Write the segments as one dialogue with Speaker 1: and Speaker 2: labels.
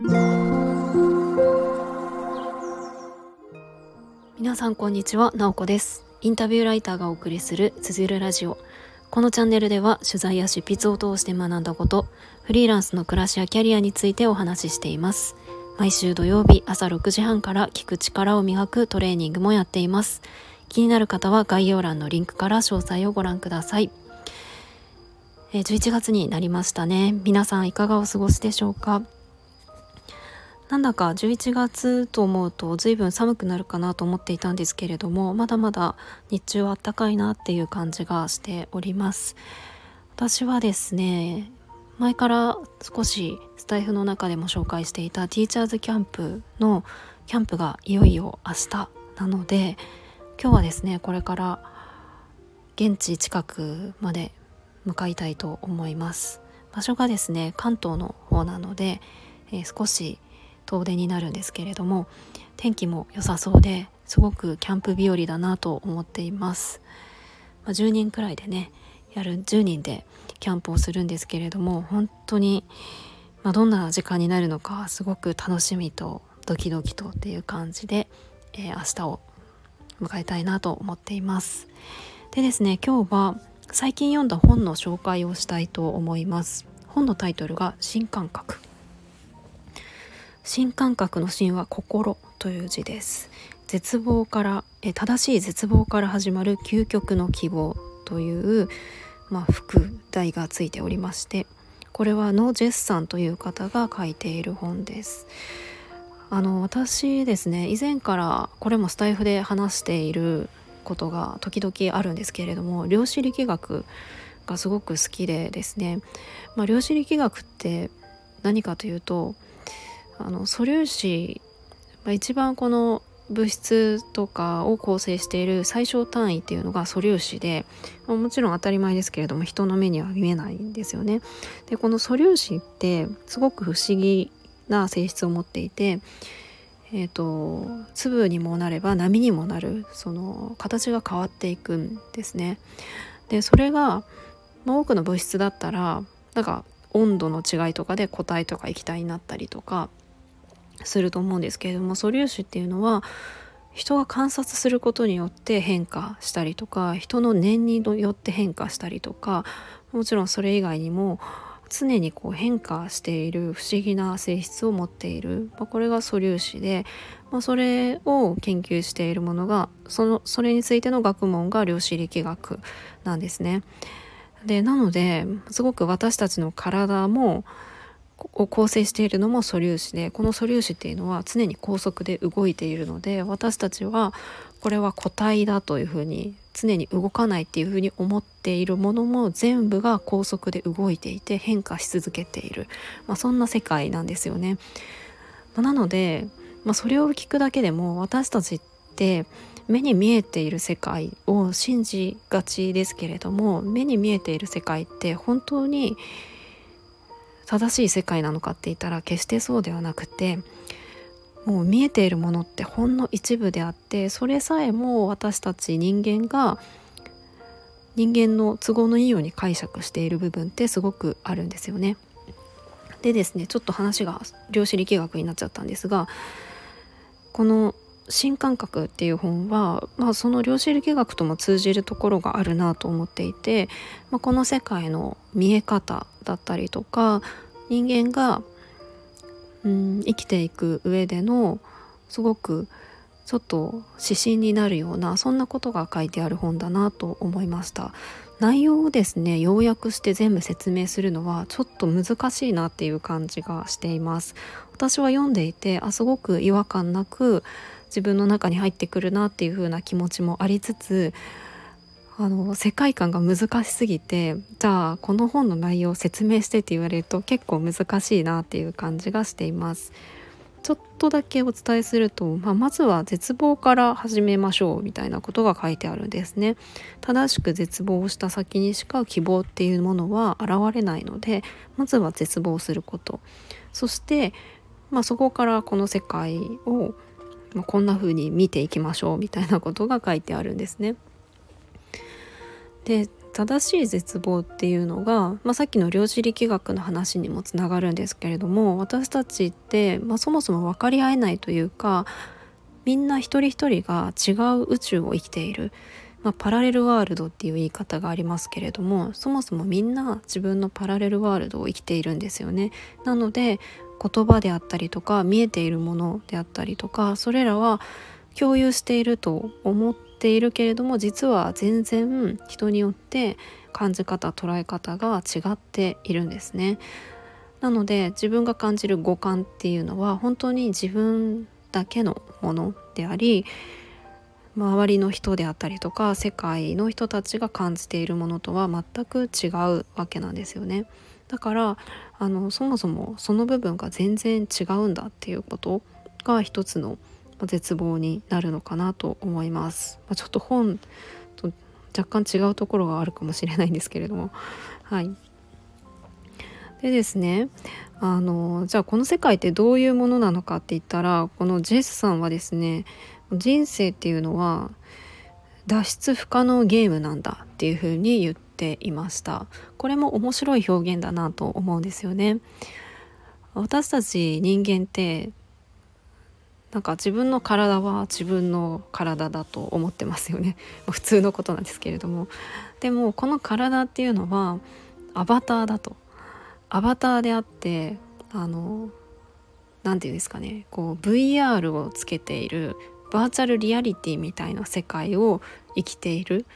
Speaker 1: 皆さんこんにちは、なおこです。インタビューライターがお送りするつづるラジオ。このチャンネルでは取材や執筆を通して学んだことフリーランスの暮らしやキャリアについてお話ししています。毎週土曜日朝6時半から聞く力を磨くトレーニングもやっています。気になる方は概要欄のリンクから詳細をご覧ください。え11月になりましたね。皆さんいかがお過ごしでしょうか？なんだか11月と思うと随分寒くなるかなと思っていたんですけれどもまだまだ日中は暖かいなっていう感じがしております。私はですね前から少しスタイフの中でも紹介していたティーチャーズキャンプのキャンプがいよいよ明日なので今日はですねこれから現地近くまで向かいたいと思います。場所がですね関東の方なので、えー、少し遠出になるんですけれども天気も良さそうですごくキャンプ日和だなと思っています、まあ、10人くらいでねやる10人でキャンプをするんですけれども本当に、まあ、どんな時間になるのかすごく楽しみとドキドキとっていう感じで、えー、明日を迎えたいなと思っています。でですね今日は最近読んだ本の紹介をしたいと思います。本のタイトルが新感覚。新感覚の新は心という字です。絶望からえ正しい絶望から始まる究極の希望という、まあ、副題がついておりましてこれはノージェスさんという方が書いている本です。あの私ですね以前からこれもスタイフで話していることが時々あるんですけれども量子力学がすごく好きでですね、まあ、量子力学って何かというとあの素粒子、まあ、一番この物質とかを構成している最小単位っていうのが素粒子で、ま、もちろん当たり前ですけれども人の目には見えないんですよね。でこの素粒子ってすごく不思議な性質を持っていて、えーと、粒にもなれば波にもなるその形が変わっていくんですね。でそれが、まあ、多くの物質だったらなんか温度の違いとかで固体とか液体になったりとかすると思うんですけれども素粒子っていうのは人が観察することによって変化したりとか人の念によって変化したりとかもちろんそれ以外にも常にこう変化している不思議な性質を持っている、まあ、これが素粒子で、まあ、それを研究しているものがそのそれについての学問が量子力学なんですね。でなのですごく私たちの体もを構成しているのも素粒子でこの素粒子っていうのは常に高速で動いているので私たちはこれは固体だというふうに常に動かないっていうふうに思っているものも全部が高速で動いていて変化し続けている、まあ、そんな世界なんですよね。まあ、なので、まあ、それを聞くだけでも私たちって目に見えている世界を信じがちですけれども目に見えている世界って本当に正しい世界なのかって言ったら決してそうではなくてもう見えているものってほんの一部であってそれさえも私たち人間が人間の都合のいいように解釈している部分ってすごくあるんですよね。でですねちょっと話が量子力学になっちゃったんですがこの「新感覚」っていう本は、まあ、その量子力学とも通じるところがあるなと思っていて、まあ、この世界の見え方だったりとか人間がうん生きていく上でのすごくちょっと指針になるようなそんなことが書いてある本だなと思いました。内容をですね要約して全部説明するのはちょっと難しいなっていう感じがしています。私は読んでいてあすごく違和感なく自分の中に入ってくるなっていう風な気持ちもありつつあの世界観が難しすぎてじゃあこの本の内容を説明してって言われると結構難しいなっていう感じがしています。ちょっとだけお伝えすると、まあ、まずは絶望から始めましょうみたいなことが書いてあるんですね。正しく絶望をした先にしか希望っていうものは現れないのでまずは絶望することそして、まあ、そこからこの世界を、こんな風に見ていきましょうみたいなことが書いてあるんですね。で正しい絶望っていうのが、まあ、さっきの量子力学の話にもつながるんですけれども私たちって、まあ、そもそも分かり合えないというかみんな一人一人が違う宇宙を生きている、まあ、パラレルワールドっていう言い方がありますけれどもそもそもみんな自分のパラレルワールドを生きているんですよね。なので言葉であったりとか見えているものであったりとかそれらは共有していると思っているけれども実は全然人によって感じ方捉え方が違っているんですね。なので自分が感じる五感っていうのは本当に自分だけのものであり周りの人であったりとか世界の人たちが感じているものとは全く違うわけなんですよね。だからあのそもそもその部分が全然違うんだっていうことが一つの絶望になるのかなと思います。まあ、ちょっと本と若干違うところがあるかもしれないんですけれどもはいでですねあのじゃあこの世界ってどういうものなのかって言ったらこのジェスさんはですね人生っていうのは脱出不可能ゲームなんだっていうふうに言っていました。これも面白い表現だなと思うんですよね。私たち人間ってなんか自分の体は自分の体だと思ってますよね。普通のことなんですけれども。でもこの体っていうのはアバターだと。アバターであってあの何て言うんですかね。こう VR をつけているバーチャルリアリティみたいな世界を生きている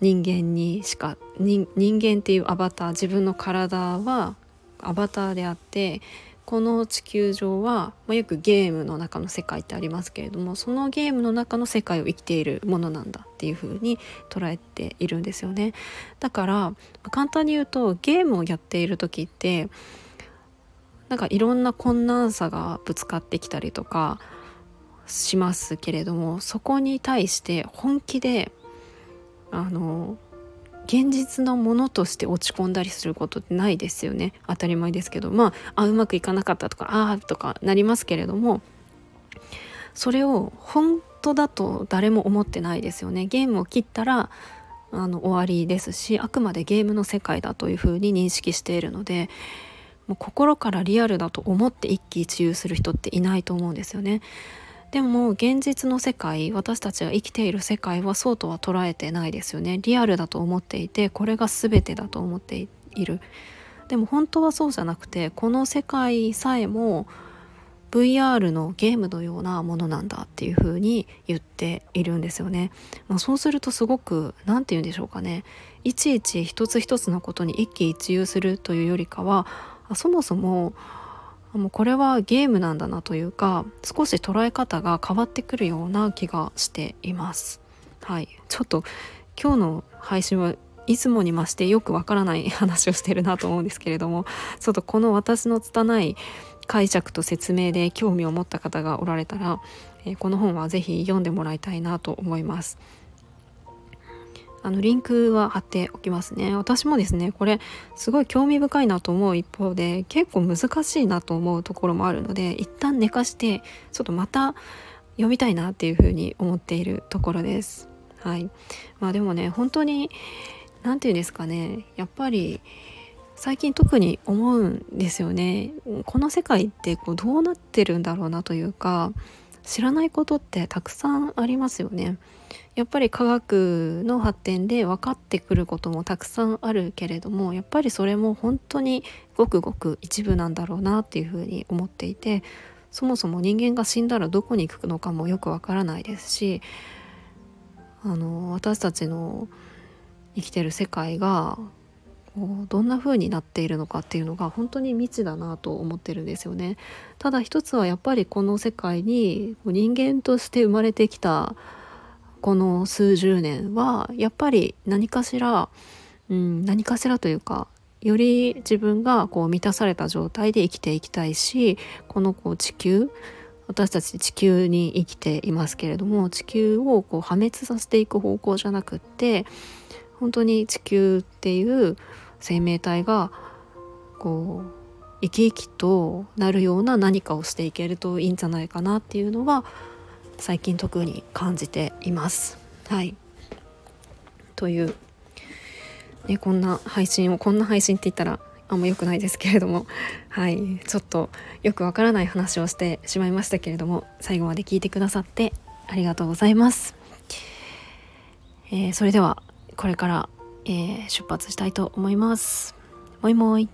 Speaker 1: 人間にしか人間っていうアバター自分の体はアバターであってこの地球上は、まあ、よくゲームの中の世界ってありますけれどもそのゲームの中の世界を生きているものなんだっていう風に捉えているんですよね。だから簡単に言うとゲームをやっている時ってなんかいろんな困難さがぶつかってきたりとかしますけれどもそこに対して本気であの現実のものとして落ち込んだりすることってないですよね。当たり前ですけど。まああうまくいかなかったとかああとかなりますけれどもそれを本当だと誰も思ってないですよね。ゲームを切ったらあの終わりですしあくまでゲームの世界だというふうに認識しているのでもう心からリアルだと思って一喜一憂する人っていないと思うんですよね。でも現実の世界私たちが生きている世界はそうとは捉えてないですよね。リアルだと思っていてこれが全てだと思っている。でも本当はそうじゃなくてこの世界さえも VR のゲームのようなものなんだっていうふうに言っているんですよね、まあ、そうするとすごく何て言うんでしょうかね。いちいち一つ一つのことに一喜一憂するというよりかはそもそももうこれはゲームなんだなというか少し捉え方が変わってくるような気がしています。はい、ちょっと今日の配信はいつもに増してよくわからない話をしてるなと思うんですけれどもちょっとこの私の拙い解釈と説明で興味を持った方がおられたら、え、この本は是非読んでもらいたいなと思います。あのリンクは貼っておきますね。私もですねこれすごい興味深いなと思う一方で結構難しいなと思うところもあるので一旦寝かしてちょっとまた読みたいなっていうふうに思っているところです。はい。まあでもね本当に何て言うんですかねやっぱり最近特に思うんですよね。この世界ってこうどうなってるんだろうなというか知らないことってたくさんありますよね。やっぱり科学の発展で分かってくることもたくさんあるけれどもやっぱりそれも本当にごくごく一部なんだろうなっていうふうに思っていてそもそも人間が死んだらどこに行くのかもよくわからないですしあの私たちの生きてる世界がどんな風になっているのかっていうのが本当に未知だなと思ってるんですよね。ただ一つはやっぱりこの世界に人間として生まれてきたこの数十年はやっぱり何かしら、うん、何かしらというかより自分がこう満たされた状態で生きていきたいしこのこう地球私たち地球に生きていますけれども地球をこう破滅させていく方向じゃなくって本当に地球っていう生命体がこう生き生きとなるような何かをしていけるといいんじゃないかなっていうのは最近特に感じています。はい。というね、こんな配信をこんな配信って言ったらあんま良くないですけれども。はい。ちょっとよくわからない話をしてしまいましたけれども最後まで聞いてくださってありがとうございます、えー、それではこれから、えー、出発したいと思います。もいもい。